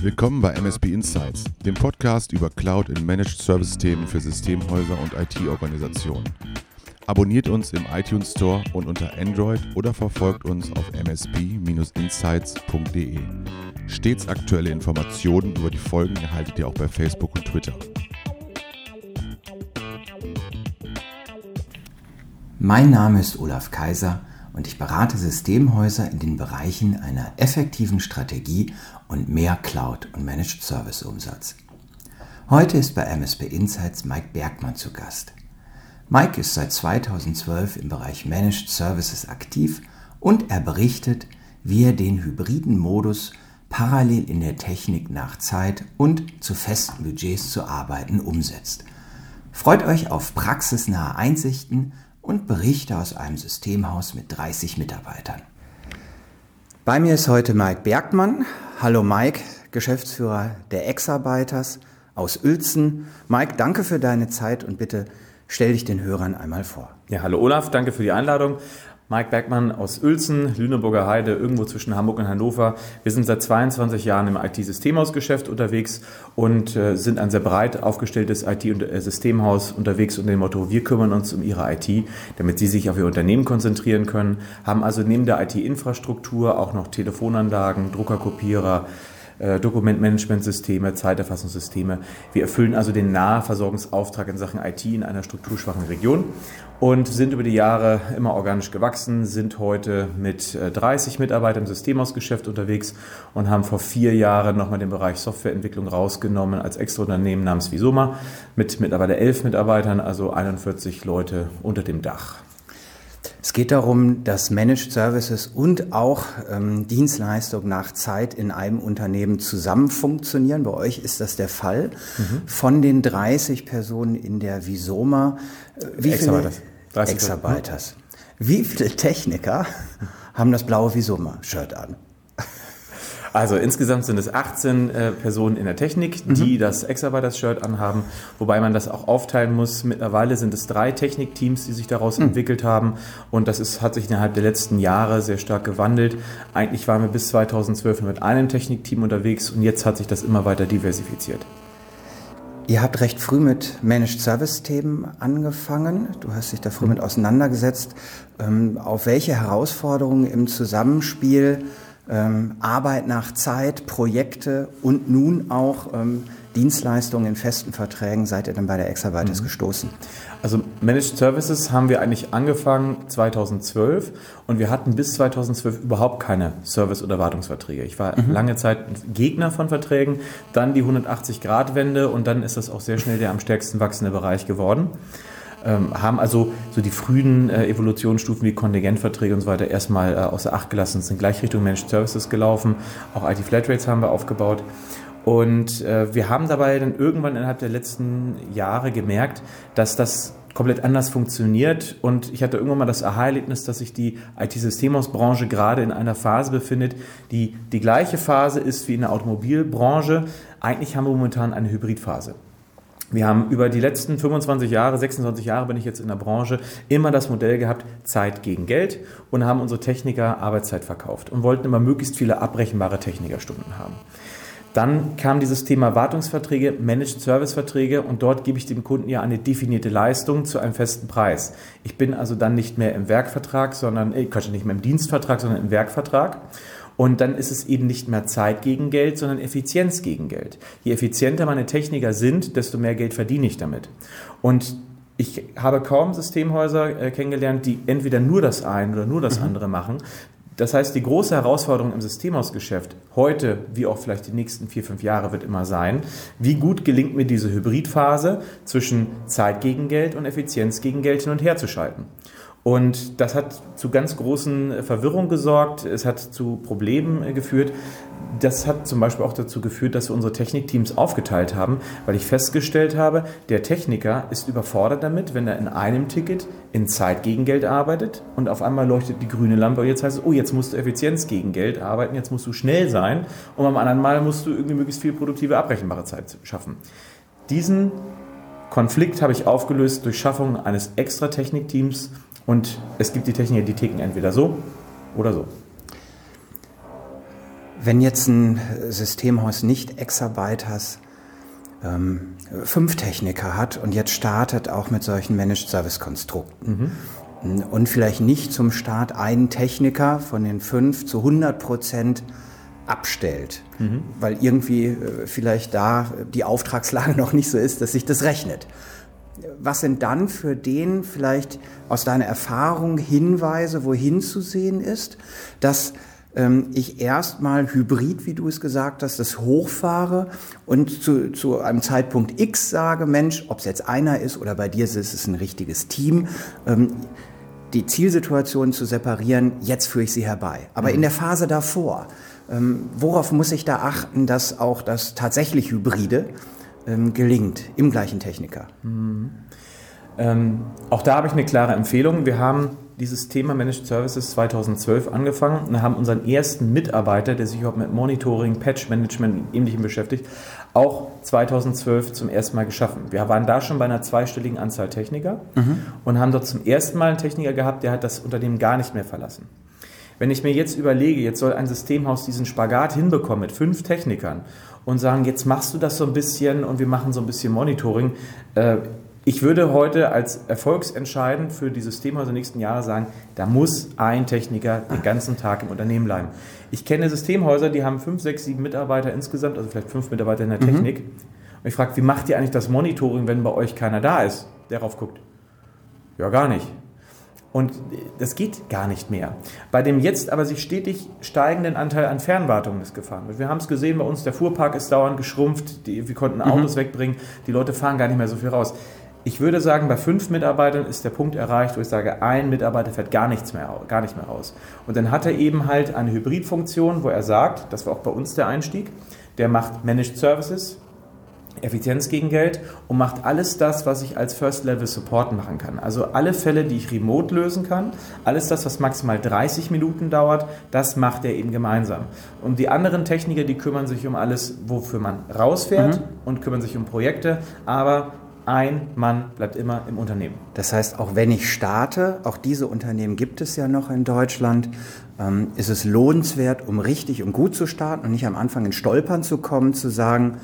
Willkommen bei MSP Insights, dem Podcast über Cloud in Managed Service Themen für Systemhäuser und IT-Organisationen. Abonniert uns im iTunes Store und unter Android oder verfolgt uns auf msp-insights.de. Stets aktuelle Informationen über die Folgen erhaltet ihr auch bei Facebook und Twitter. Mein Name ist Olaf Kaiser und ich berate Systemhäuser in den Bereichen einer effektiven Strategie und mehr Cloud- und Managed Service-Umsatz. Heute ist bei MSP Insights Mike Bergmann zu Gast. Mike ist seit 2012 im Bereich Managed Services aktiv und er berichtet, wie er den hybriden Modus parallel in der Technik nach Zeit und zu festen Budgets zu arbeiten umsetzt. Freut euch auf praxisnahe Einsichten und Berichte aus einem Systemhaus mit 30 Mitarbeitern. Bei mir ist heute Mike Bergmann. Hallo Mike, Geschäftsführer der Exarbeiters aus Uelzen. Mike, danke für deine Zeit und bitte Stell dich den Hörern einmal vor. Ja, hallo Olaf, danke für die Einladung. Mike Bergmann aus Uelzen, Lüneburger Heide, irgendwo zwischen Hamburg und Hannover. Wir sind seit 22 Jahren im IT-Systemhausgeschäft unterwegs und äh, sind ein sehr breit aufgestelltes IT-Systemhaus unterwegs unter dem Motto, wir kümmern uns um Ihre IT, damit Sie sich auf Ihr Unternehmen konzentrieren können, haben also neben der IT-Infrastruktur auch noch Telefonanlagen, Druckerkopierer, äh, Dokumentmanagementsysteme, Zeiterfassungssysteme. Wir erfüllen also den Nahversorgungsauftrag in Sachen IT in einer strukturschwachen Region und sind über die Jahre immer organisch gewachsen, sind heute mit 30 äh, Mitarbeitern im Systemhausgeschäft unterwegs und haben vor vier Jahren nochmal den Bereich Softwareentwicklung rausgenommen als extra Unternehmen namens Visoma mit mittlerweile elf Mitarbeitern, also 41 Leute unter dem Dach. Es geht darum, dass Managed Services und auch ähm, Dienstleistungen nach Zeit in einem Unternehmen zusammen funktionieren. Bei euch ist das der Fall. Mhm. Von den 30 Personen in der Visoma, äh, wie viele Exarbeiters? Wie viele Techniker haben das blaue Visoma-Shirt an? Also insgesamt sind es 18 äh, Personen in der Technik, die mhm. das Exarbeiters-Shirt anhaben, wobei man das auch aufteilen muss. Mittlerweile sind es drei Technikteams, die sich daraus mhm. entwickelt haben und das ist, hat sich innerhalb der letzten Jahre sehr stark gewandelt. Eigentlich waren wir bis 2012 mit einem Technikteam unterwegs und jetzt hat sich das immer weiter diversifiziert. Ihr habt recht früh mit Managed Service-Themen angefangen. Du hast dich da früh mit auseinandergesetzt. Ähm, auf welche Herausforderungen im Zusammenspiel ähm, Arbeit nach Zeit, Projekte und nun auch ähm, Dienstleistungen in festen Verträgen seid ihr dann bei der Exabytes mhm. gestoßen? Also Managed Services haben wir eigentlich angefangen 2012 und wir hatten bis 2012 überhaupt keine Service- oder Wartungsverträge. Ich war mhm. lange Zeit Gegner von Verträgen, dann die 180-Grad-Wende und dann ist das auch sehr schnell der am stärksten wachsende Bereich geworden ähm, haben also so die frühen äh, Evolutionsstufen wie Kontingentverträge und so weiter erstmal äh, außer Acht gelassen, sind gleich Richtung Managed Services gelaufen. Auch IT Flatrates haben wir aufgebaut. Und äh, wir haben dabei dann irgendwann innerhalb der letzten Jahre gemerkt, dass das komplett anders funktioniert. Und ich hatte irgendwann mal das Aha-Erlebnis, dass sich die IT-Systemhausbranche gerade in einer Phase befindet, die die gleiche Phase ist wie in der Automobilbranche. Eigentlich haben wir momentan eine Hybridphase. Wir haben über die letzten 25 Jahre, 26 Jahre bin ich jetzt in der Branche, immer das Modell gehabt, Zeit gegen Geld und haben unsere Techniker Arbeitszeit verkauft und wollten immer möglichst viele abrechenbare Technikerstunden haben. Dann kam dieses Thema Wartungsverträge, Managed Service Verträge und dort gebe ich dem Kunden ja eine definierte Leistung zu einem festen Preis. Ich bin also dann nicht mehr im Werkvertrag, sondern, ich äh, nicht mehr im Dienstvertrag, sondern im Werkvertrag. Und dann ist es eben nicht mehr Zeit gegen Geld, sondern Effizienz gegen Geld. Je effizienter meine Techniker sind, desto mehr Geld verdiene ich damit. Und ich habe kaum Systemhäuser äh, kennengelernt, die entweder nur das eine oder nur das mhm. andere machen. Das heißt, die große Herausforderung im Systemhausgeschäft heute, wie auch vielleicht die nächsten vier, fünf Jahre, wird immer sein, wie gut gelingt mir diese Hybridphase zwischen Zeit gegen Geld und Effizienz gegen Geld hin und her zu schalten. Und das hat zu ganz großen Verwirrung gesorgt. Es hat zu Problemen geführt. Das hat zum Beispiel auch dazu geführt, dass wir unsere Technikteams aufgeteilt haben, weil ich festgestellt habe, der Techniker ist überfordert damit, wenn er in einem Ticket in Zeit gegen Geld arbeitet und auf einmal leuchtet die grüne Lampe und jetzt heißt es, oh, jetzt musst du Effizienz gegen Geld arbeiten, jetzt musst du schnell sein und am anderen Mal musst du irgendwie möglichst viel produktive, abrechenbare Zeit schaffen. Diesen Konflikt habe ich aufgelöst durch Schaffung eines extra Technikteams und es gibt die Techniker, die ticken entweder so oder so. Wenn jetzt ein Systemhaus nicht Exabyte-Has ähm, fünf Techniker hat und jetzt startet auch mit solchen Managed Service Konstrukten mhm. und vielleicht nicht zum Start einen Techniker von den fünf zu 100 Prozent abstellt, mhm. weil irgendwie äh, vielleicht da die Auftragslage noch nicht so ist, dass sich das rechnet. Was sind dann für den vielleicht aus deiner Erfahrung Hinweise, wohin zu sehen ist, dass ähm, ich erstmal hybrid, wie du es gesagt hast, das hochfahre und zu, zu einem Zeitpunkt X sage, Mensch, ob es jetzt einer ist oder bei dir ist es ein richtiges Team, ähm, die Zielsituation zu separieren, jetzt führe ich sie herbei. Aber in der Phase davor, ähm, worauf muss ich da achten, dass auch das tatsächlich Hybride gelingt im gleichen Techniker? Mhm. Ähm, auch da habe ich eine klare Empfehlung. Wir haben dieses Thema Managed Services 2012 angefangen und haben unseren ersten Mitarbeiter, der sich auch mit Monitoring, Patch Management und Ähnlichem beschäftigt, auch 2012 zum ersten Mal geschaffen. Wir waren da schon bei einer zweistelligen Anzahl Techniker mhm. und haben dort zum ersten Mal einen Techniker gehabt, der hat das Unternehmen gar nicht mehr verlassen. Wenn ich mir jetzt überlege, jetzt soll ein Systemhaus diesen Spagat hinbekommen mit fünf Technikern und sagen, jetzt machst du das so ein bisschen und wir machen so ein bisschen Monitoring, äh, ich würde heute als erfolgsentscheidend für die Systemhäuser nächsten Jahre sagen, da muss ein Techniker den ganzen Tag im Unternehmen bleiben. Ich kenne Systemhäuser, die haben fünf, sechs, sieben Mitarbeiter insgesamt, also vielleicht fünf Mitarbeiter in der mhm. Technik. Mhm. Und ich frage, wie macht ihr eigentlich das Monitoring, wenn bei euch keiner da ist, der darauf guckt? Ja, gar nicht. Und das geht gar nicht mehr. Bei dem jetzt aber sich stetig steigenden Anteil an Fernwartungen ist gefahren. Wir haben es gesehen, bei uns der Fuhrpark ist dauernd geschrumpft, die, wir konnten Autos mhm. wegbringen, die Leute fahren gar nicht mehr so viel raus. Ich würde sagen, bei fünf Mitarbeitern ist der Punkt erreicht, wo ich sage, ein Mitarbeiter fährt gar nichts mehr, gar nicht mehr raus. Und dann hat er eben halt eine Hybridfunktion, wo er sagt, das war auch bei uns der Einstieg, der macht Managed Services, Effizienz gegen Geld und macht alles das, was ich als First Level Support machen kann. Also alle Fälle, die ich remote lösen kann, alles das, was maximal 30 Minuten dauert, das macht er eben gemeinsam. Und die anderen Techniker, die kümmern sich um alles, wofür man rausfährt mhm. und kümmern sich um Projekte, aber ein Mann bleibt immer im Unternehmen. Das heißt, auch wenn ich starte, auch diese Unternehmen gibt es ja noch in Deutschland, ähm, ist es lohnenswert, um richtig und gut zu starten und nicht am Anfang in Stolpern zu kommen, zu sagen,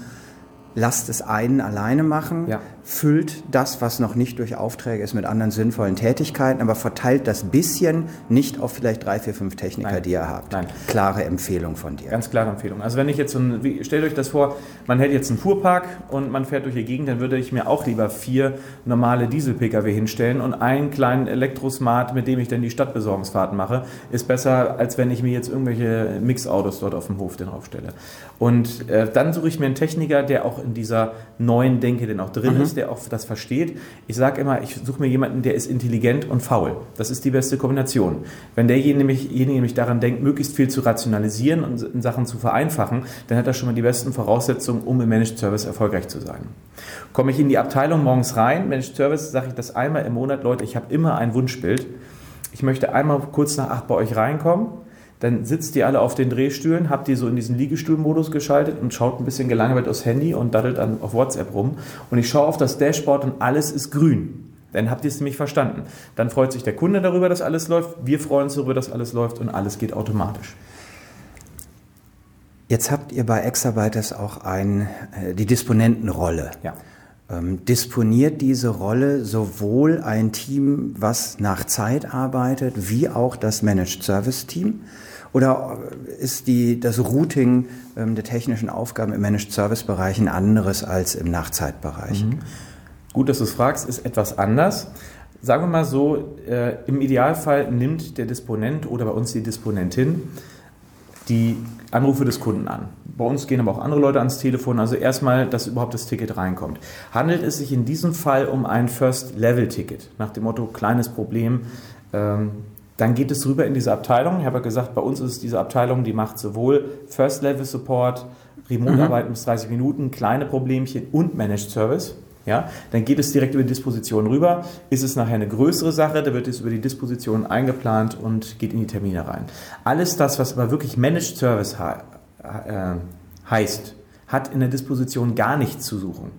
lasst es einen alleine machen, ja. Füllt das, was noch nicht durch Aufträge ist, mit anderen sinnvollen Tätigkeiten, aber verteilt das bisschen nicht auf vielleicht drei, vier, fünf Techniker, Nein. die ihr habt. Nein. Klare Empfehlung von dir. Ganz klare Empfehlung. Also wenn ich jetzt so ein, wie, stellt euch das vor, man hätte jetzt einen Fuhrpark und man fährt durch die Gegend, dann würde ich mir auch lieber vier normale Diesel-Pkw hinstellen und einen kleinen Elektrosmart, mit dem ich dann die Stadtbesorgungsfahrten mache, ist besser, als wenn ich mir jetzt irgendwelche Mixautos dort auf dem Hof drauf stelle. Und äh, dann suche ich mir einen Techniker, der auch in dieser neuen Denke denn auch drin mhm. ist, der auch das versteht. Ich sage immer, ich suche mir jemanden, der ist intelligent und faul. Das ist die beste Kombination. Wenn derjenige nämlich, nämlich daran denkt, möglichst viel zu rationalisieren und Sachen zu vereinfachen, dann hat er schon mal die besten Voraussetzungen, um im Managed Service erfolgreich zu sein. Komme ich in die Abteilung morgens rein, Managed Service, sage ich das einmal im Monat, Leute, ich habe immer ein Wunschbild. Ich möchte einmal kurz nach acht bei euch reinkommen dann sitzt ihr alle auf den Drehstühlen, habt ihr so in diesen Liegestuhlmodus geschaltet und schaut ein bisschen gelangweilt aufs Handy und daddelt dann auf WhatsApp rum. Und ich schaue auf das Dashboard und alles ist grün. Dann habt ihr es nämlich verstanden. Dann freut sich der Kunde darüber, dass alles läuft. Wir freuen uns darüber, dass alles läuft und alles geht automatisch. Jetzt habt ihr bei Exabytes auch ein, äh, die Disponentenrolle. Ja. Ähm, disponiert diese Rolle sowohl ein Team, was nach Zeit arbeitet, wie auch das Managed Service Team? Oder ist die, das Routing ähm, der technischen Aufgaben im Managed Service Bereich ein anderes als im Nachzeitbereich? Mhm. Gut, dass du es fragst, ist etwas anders. Sagen wir mal so, äh, im Idealfall nimmt der Disponent oder bei uns die Disponentin die Anrufe des Kunden an. Bei uns gehen aber auch andere Leute ans Telefon, also erstmal, dass überhaupt das Ticket reinkommt. Handelt es sich in diesem Fall um ein First-Level-Ticket, nach dem Motto kleines Problem, ähm, dann geht es rüber in diese Abteilung. Ich habe ja gesagt, bei uns ist es diese Abteilung, die macht sowohl First-Level-Support, Remote-Arbeit mhm. bis 30 Minuten, kleine Problemchen und Managed Service. Ja, dann geht es direkt über die Disposition rüber. Ist es nachher eine größere Sache, da wird es über die Disposition eingeplant und geht in die Termine rein. Alles das, was aber wirklich Managed Service äh, heißt, hat in der Disposition gar nichts zu suchen.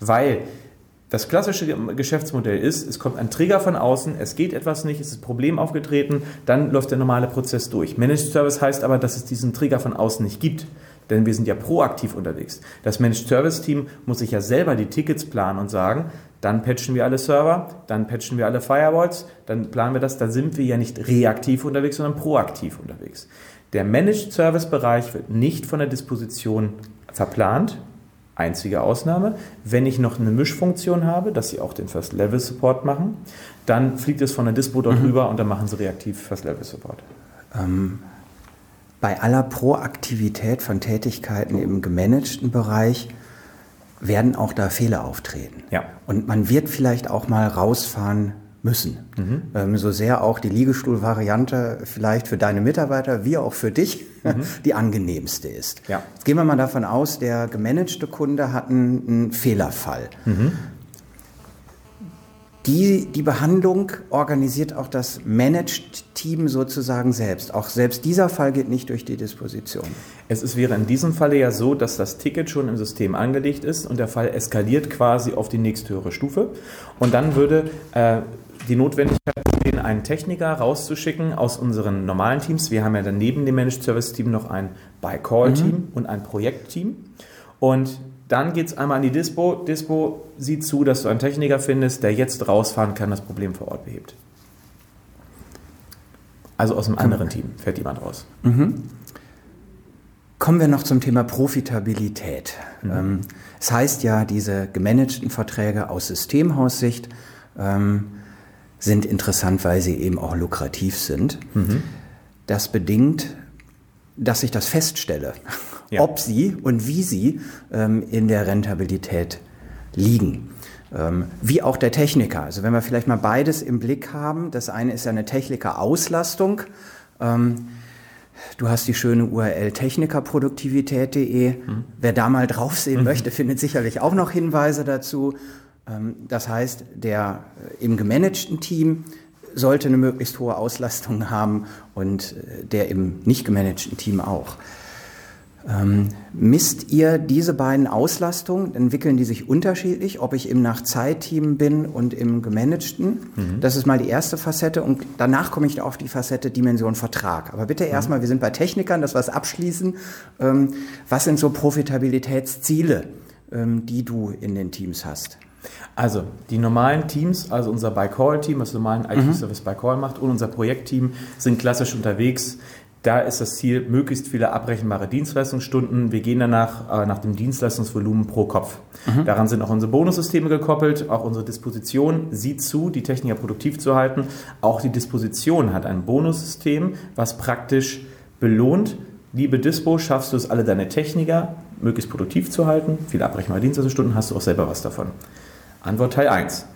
Weil Das klassische Geschäftsmodell ist, es kommt ein Trigger von außen, es geht etwas nicht, es ist ein Problem aufgetreten, dann läuft der normale Prozess durch. Managed Service heißt aber, dass es diesen Trigger von außen nicht gibt. Denn wir sind ja proaktiv unterwegs. Das Managed Service Team muss sich ja selber die Tickets planen und sagen, dann patchen wir alle Server, dann patchen wir alle Firewalls, dann planen wir das. Da sind wir ja nicht reaktiv unterwegs, sondern proaktiv unterwegs. Der Managed Service Bereich wird nicht von der Disposition verplant, Einzige Ausnahme, wenn ich noch eine Mischfunktion habe, dass sie auch den First-Level-Support machen, dann fliegt es von der Dispo dort mhm. rüber und dann machen sie reaktiv First-Level-Support. Ähm, bei aller Proaktivität von Tätigkeiten im gemanagten Bereich werden auch da Fehler auftreten. Ja. Und man wird vielleicht auch mal rausfahren müssen. Mhm. Ähm, so sehr auch die Liegestuhlvariante vielleicht für deine Mitarbeiter wie auch für dich mhm. die angenehmste ist. Ja. Jetzt gehen wir mal davon aus, der gemanagte Kunde hat einen, einen Fehlerfall. Mhm. Die, die Behandlung organisiert auch das Managed-Team sozusagen selbst. Auch selbst dieser Fall geht nicht durch die Disposition. Es ist, wäre in diesem Falle ja so, dass das Ticket schon im System angelegt ist und der Fall eskaliert quasi auf die nächsthöhere Stufe. Und dann würde äh, die Notwendigkeit bestehen, einen Techniker rauszuschicken aus unseren normalen Teams. Wir haben ja dann neben dem Managed Service Team noch ein By-Call-Team mhm. und ein Projektteam. Und dann geht es einmal an die Dispo. Dispo sieht zu, dass du einen Techniker findest, der jetzt rausfahren kann, das Problem vor Ort behebt. Also aus einem anderen Team fährt jemand raus. Mhm. Kommen wir noch zum Thema Profitabilität. Mhm. Ähm, es heißt ja, diese gemanagten Verträge aus Systemhaussicht ähm, sind interessant, weil sie eben auch lukrativ sind. Mhm. Das bedingt, dass ich das feststelle, ja. ob sie und wie sie ähm, in der Rentabilität liegen. Ähm, wie auch der Techniker. Also wenn wir vielleicht mal beides im Blick haben. Das eine ist eine Techniker-Auslastung. Ähm, Du hast die schöne URL technikerproduktivität.de. Mhm. Wer da mal draufsehen mhm. möchte, findet sicherlich auch noch Hinweise dazu. Ähm, das heißt, der äh, im gemanagten Team sollte eine möglichst hohe Auslastung haben und äh, der im nicht gemanagten Team auch. Ähm, misst ihr diese beiden Auslastungen? Entwickeln die sich unterschiedlich, ob ich im Nach-Zeit-Team bin und im gemanagten? Mhm. Das ist mal die erste Facette und danach komme ich auf die Facette Dimension Vertrag. Aber bitte mhm. erstmal, wir sind bei Technikern, das was abschließen. Ähm, was sind so Profitabilitätsziele, ähm, die du in den Teams hast? Also die normalen Teams, also unser By-Call-Team, was normalen IT-Service mhm. By-Call macht, und unser Projektteam sind klassisch unterwegs. Da ist das Ziel, möglichst viele abrechenbare Dienstleistungsstunden. Wir gehen danach äh, nach dem Dienstleistungsvolumen pro Kopf. Mhm. Daran sind auch unsere Bonussysteme gekoppelt. Auch unsere Disposition sieht zu, die Techniker produktiv zu halten. Auch die Disposition hat ein Bonussystem, was praktisch belohnt. Liebe Dispo, schaffst du es, alle deine Techniker möglichst produktiv zu halten? Viele abrechenbare Dienstleistungsstunden, hast du auch selber was davon. Antwort Teil 1.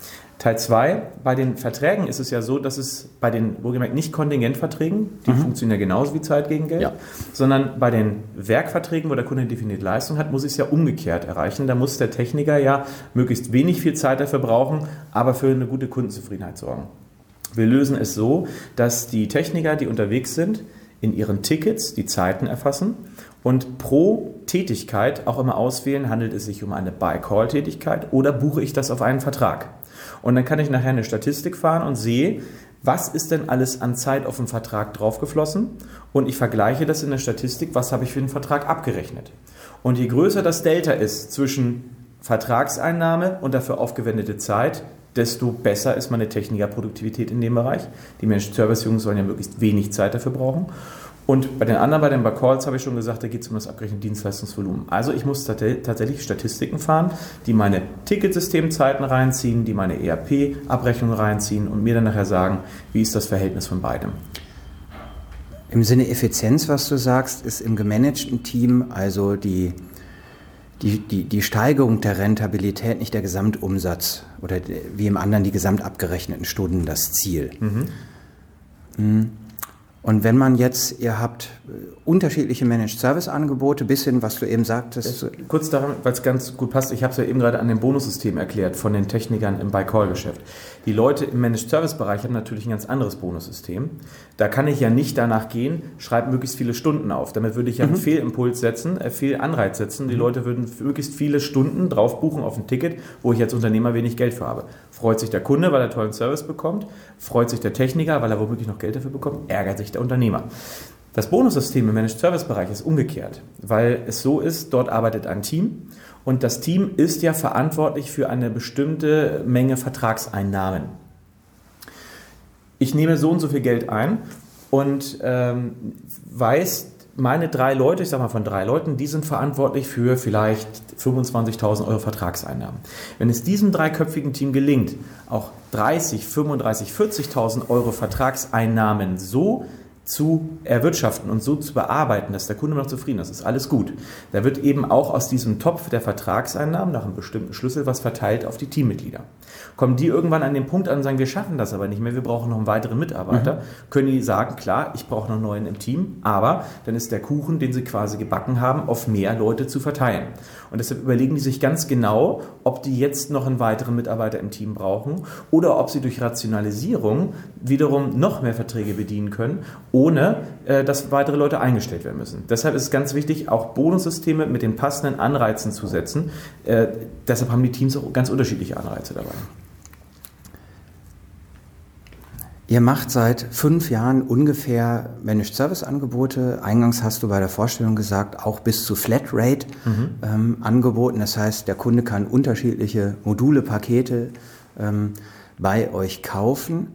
Teil 2, bei den Verträgen ist es ja so, dass es bei den, wohlgemerkt, nicht Kontingentverträgen, die mhm. funktionieren ja genauso wie Zeit gegen Geld, ja. sondern bei den Werkverträgen, wo der Kunde definiert Leistung hat, muss ich es ja umgekehrt erreichen. Da muss der Techniker ja möglichst wenig viel Zeit dafür brauchen, aber für eine gute Kundenzufriedenheit sorgen. Wir lösen es so, dass die Techniker, die unterwegs sind, in ihren Tickets die Zeiten erfassen und pro Tätigkeit auch immer auswählen, handelt es sich um eine Buy-Call-Tätigkeit oder buche ich das auf einen Vertrag. Und dann kann ich nachher eine Statistik fahren und sehe, was ist denn alles an Zeit auf dem Vertrag draufgeflossen und ich vergleiche das in der Statistik, was habe ich für den Vertrag abgerechnet. Und je größer das Delta ist zwischen Vertragseinnahme und dafür aufgewendete Zeit, desto besser ist meine Technikerproduktivität in dem Bereich. Die Managed Service Jungs sollen ja möglichst wenig Zeit dafür brauchen. Und bei den anderen, bei den Bacalls habe ich schon gesagt, da geht es um das abgerechnete Dienstleistungsvolumen. Also ich muss tatsächlich Statistiken fahren, die meine Ticketsystemzeiten reinziehen, die meine ERP-Abrechnung reinziehen und mir dann nachher sagen, wie ist das Verhältnis von beidem. Im Sinne Effizienz, was du sagst, ist im gemanagten Team also die, die, die, die Steigerung der Rentabilität nicht der Gesamtumsatz oder wie im anderen die gesamtabgerechneten Stunden das Ziel. Mhm. Hm. Und wenn man jetzt, ihr habt äh, unterschiedliche Managed Service Angebote, bisschen, was du eben sagtest. Kurz daran, weil es ganz gut passt, ich habe es ja eben gerade an dem Bonussystem erklärt von den Technikern im Buy-Call-Geschäft. Die Leute im Managed Service Bereich haben natürlich ein ganz anderes Bonussystem. Da kann ich ja nicht danach gehen, schreib möglichst viele Stunden auf. Damit würde ich ja einen mhm. Fehlimpuls setzen, äh, Fehlanreiz setzen. Die mhm. Leute würden möglichst viele Stunden drauf buchen auf ein Ticket, wo ich als Unternehmer wenig Geld für habe. Freut sich der Kunde, weil er tollen Service bekommt, freut sich der Techniker, weil er womöglich noch Geld dafür bekommt, ärgert sich der Unternehmer. Das Bonussystem im Managed Service Bereich ist umgekehrt, weil es so ist, dort arbeitet ein Team und das Team ist ja verantwortlich für eine bestimmte Menge Vertragseinnahmen. Ich nehme so und so viel Geld ein und ähm, weiß, meine drei Leute, ich sage mal von drei Leuten, die sind verantwortlich für vielleicht 25.000 Euro Vertragseinnahmen. Wenn es diesem dreiköpfigen Team gelingt, auch 30, 35, 40.000 Euro Vertragseinnahmen so zu erwirtschaften und so zu bearbeiten, dass der Kunde noch zufrieden ist, ist alles gut. Da wird eben auch aus diesem Topf der Vertragseinnahmen nach einem bestimmten Schlüssel was verteilt auf die Teammitglieder. Kommen die irgendwann an den Punkt an und sagen, wir schaffen das aber nicht mehr, wir brauchen noch einen weiteren Mitarbeiter, mhm. können die sagen, klar, ich brauche noch einen neuen im Team, aber dann ist der Kuchen, den sie quasi gebacken haben, auf mehr Leute zu verteilen. Und deshalb überlegen die sich ganz genau, ob die jetzt noch einen weiteren Mitarbeiter im Team brauchen oder ob sie durch Rationalisierung wiederum noch mehr Verträge bedienen können ohne äh, dass weitere Leute eingestellt werden müssen. Deshalb ist es ganz wichtig, auch Bonussysteme mit den passenden Anreizen zu setzen. Äh, deshalb haben die Teams auch ganz unterschiedliche Anreize dabei. Ihr macht seit fünf Jahren ungefähr Managed Service Angebote. Eingangs hast du bei der Vorstellung gesagt, auch bis zu Flatrate mhm. ähm, angeboten. Das heißt, der Kunde kann unterschiedliche Module, Pakete ähm, bei euch kaufen.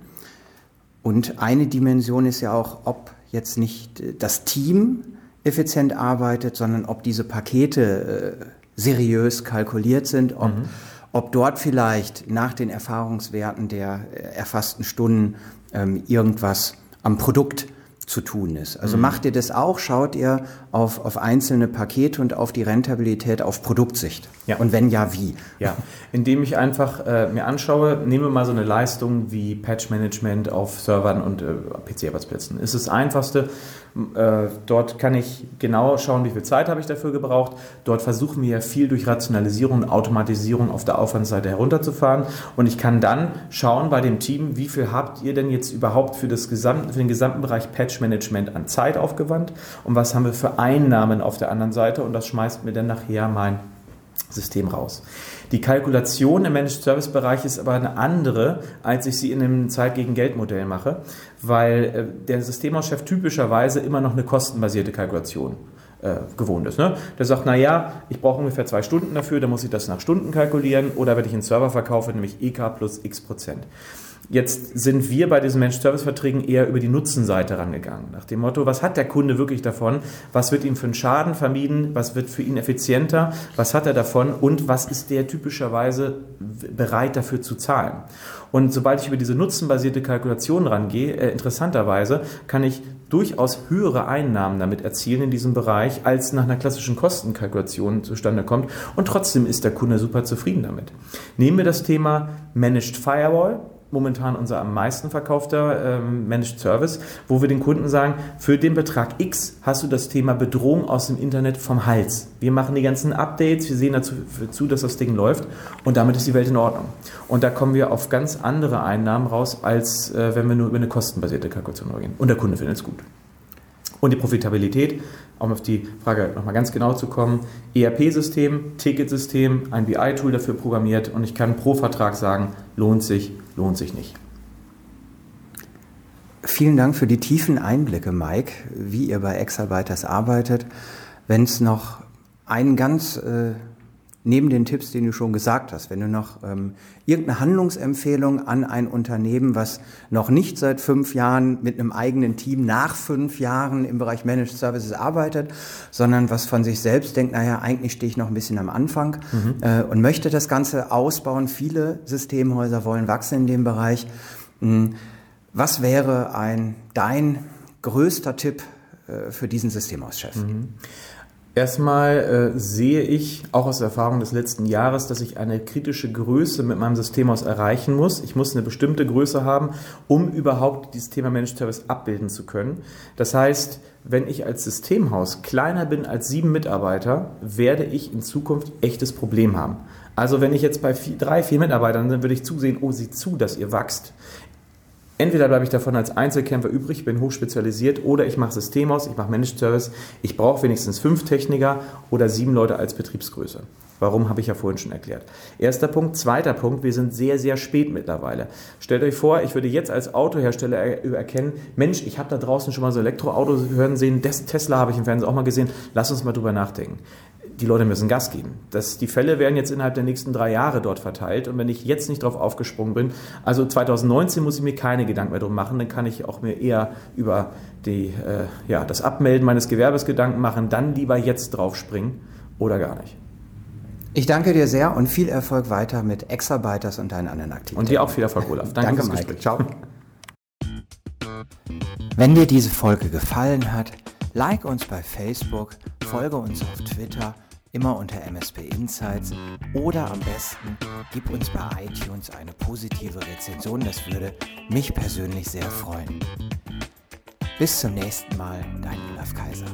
Und eine Dimension ist ja auch, ob jetzt nicht äh, das Team effizient arbeitet, sondern ob diese Pakete äh, seriös kalkuliert sind, ob, mhm. ob dort vielleicht nach den Erfahrungswerten der äh, erfassten Stunden ähm, irgendwas am Produkt zu tun ist. Also mhm. macht ihr das auch? Schaut ihr auf, auf einzelne Pakete und auf die Rentabilität auf Produktsicht? Ja. Und wenn ja, wie? Ja, indem ich einfach äh, mir anschaue, nehmen wir mal so eine Leistung wie Patch Management auf Servern und äh, PC-Arbeitsplätzen. Ist das einfachste. Äh, dort kann ich genau schauen, wie viel Zeit habe ich dafür gebraucht. Dort versuchen wir ja viel durch Rationalisierung und Automatisierung auf der Aufwandsseite herunterzufahren. Und ich kann dann schauen bei dem Team, wie viel habt ihr denn jetzt überhaupt für, das gesamte, für den gesamten Bereich Patch Management an Zeit aufgewandt und was haben wir für Einnahmen auf der anderen Seite und das schmeißt mir dann nachher mein System raus. Die Kalkulation im Managed Service Bereich ist aber eine andere, als ich sie in einem Zeit gegen Geld Modell mache, weil äh, der Systemhauschef typischerweise immer noch eine kostenbasierte Kalkulation äh, gewohnt ist. Ne? Der sagt, naja, ich brauche ungefähr zwei Stunden dafür, dann muss ich das nach Stunden kalkulieren oder wenn ich einen Server verkaufe, nämlich EK plus x Prozent. Jetzt sind wir bei diesen Managed-Service-Verträgen eher über die Nutzenseite rangegangen. Nach dem Motto, was hat der Kunde wirklich davon? Was wird ihm für einen Schaden vermieden? Was wird für ihn effizienter? Was hat er davon? Und was ist der typischerweise bereit dafür zu zahlen? Und sobald ich über diese nutzenbasierte Kalkulation rangehe, äh, interessanterweise kann ich durchaus höhere Einnahmen damit erzielen in diesem Bereich, als nach einer klassischen Kostenkalkulation zustande kommt. Und trotzdem ist der Kunde super zufrieden damit. Nehmen wir das Thema Managed Firewall momentan unser am meisten verkaufter ähm, Managed Service, wo wir den Kunden sagen, für den Betrag X hast du das Thema Bedrohung aus dem Internet vom Hals. Wir machen die ganzen Updates, wir sehen dazu zu, dass das Ding läuft und damit ist die Welt in Ordnung. Und da kommen wir auf ganz andere Einnahmen raus, als äh, wenn wir nur über eine kostenbasierte Kalkulation gehen. Und der Kunde findet es gut. Und die Profitabilität, um auf die Frage nochmal ganz genau zu kommen, ERP-System, Ticketsystem, ein BI-Tool dafür programmiert und ich kann pro Vertrag sagen, lohnt sich, lohnt sich nicht. Vielen Dank für die tiefen Einblicke, Mike, wie ihr bei Exarbeiters arbeitet. Wenn es noch einen ganz äh, neben den Tipps, den du schon gesagt hast, wenn du noch ähm, irgendeine Handlungsempfehlung an ein Unternehmen, was noch nicht seit fünf Jahren mit einem eigenen Team nach fünf Jahren im Bereich Managed Services arbeitet, sondern was von sich selbst denkt, naja, eigentlich stehe ich noch ein bisschen am Anfang mhm. äh, und möchte das Ganze ausbauen. Viele Systemhäuser wollen wachsen in dem Bereich. Hm, was wäre ein dein größter Tipp äh, für diesen Systemhauschef? Mhm. Erstmal äh, sehe ich auch aus Erfahrung des letzten Jahres, dass ich eine kritische Größe mit meinem Systemhaus erreichen muss. Ich muss eine bestimmte Größe haben, um überhaupt dieses Thema Managed Service abbilden zu können. Das heißt, wenn ich als Systemhaus kleiner bin als sieben Mitarbeiter, werde ich in Zukunft echtes Problem haben. Also wenn ich jetzt bei vier, drei, vier Mitarbeitern bin, würde ich zusehen, oh, sieh zu, dass ihr wächst. Entweder bleibe ich davon als Einzelkämpfer übrig, bin hochspezialisiert, oder ich mache System aus, ich mache Managed Service. Ich brauche wenigstens fünf Techniker oder sieben Leute als Betriebsgröße. Warum, habe ich ja vorhin schon erklärt. Erster Punkt. Zweiter Punkt, wir sind sehr, sehr spät mittlerweile. Stellt euch vor, ich würde jetzt als Autohersteller erkennen, Mensch, ich habe da draußen schon mal so Elektroautos hören sehen, Tesla habe ich im Fernsehen auch mal gesehen, lass uns mal drüber nachdenken die Leute müssen Gas geben. Das, die Fälle werden jetzt innerhalb der nächsten drei Jahre dort verteilt. Und wenn ich jetzt nicht darauf aufgesprungen bin, also 2019 muss ich mir keine Gedanken mehr drum machen, dann kann ich auch mir eher über die, äh, ja, das Abmelden meines Gewerbes Gedanken machen, dann lieber jetzt drauf springen oder gar nicht. Ich danke dir sehr und viel Erfolg weiter mit Exabyters und deinen anderen Aktivitäten. Und dir auch viel Erfolg, Olaf. Danke, danke Mike. Gespräch. Ciao. Wenn dir diese Folge gefallen hat, like uns bei Facebook, folge uns auf Twitter immer unter MSP Insights oder am besten gib uns bei iTunes eine positive Rezension, das würde mich persönlich sehr freuen. Bis zum nächsten Mal, dein Olaf Kaiser.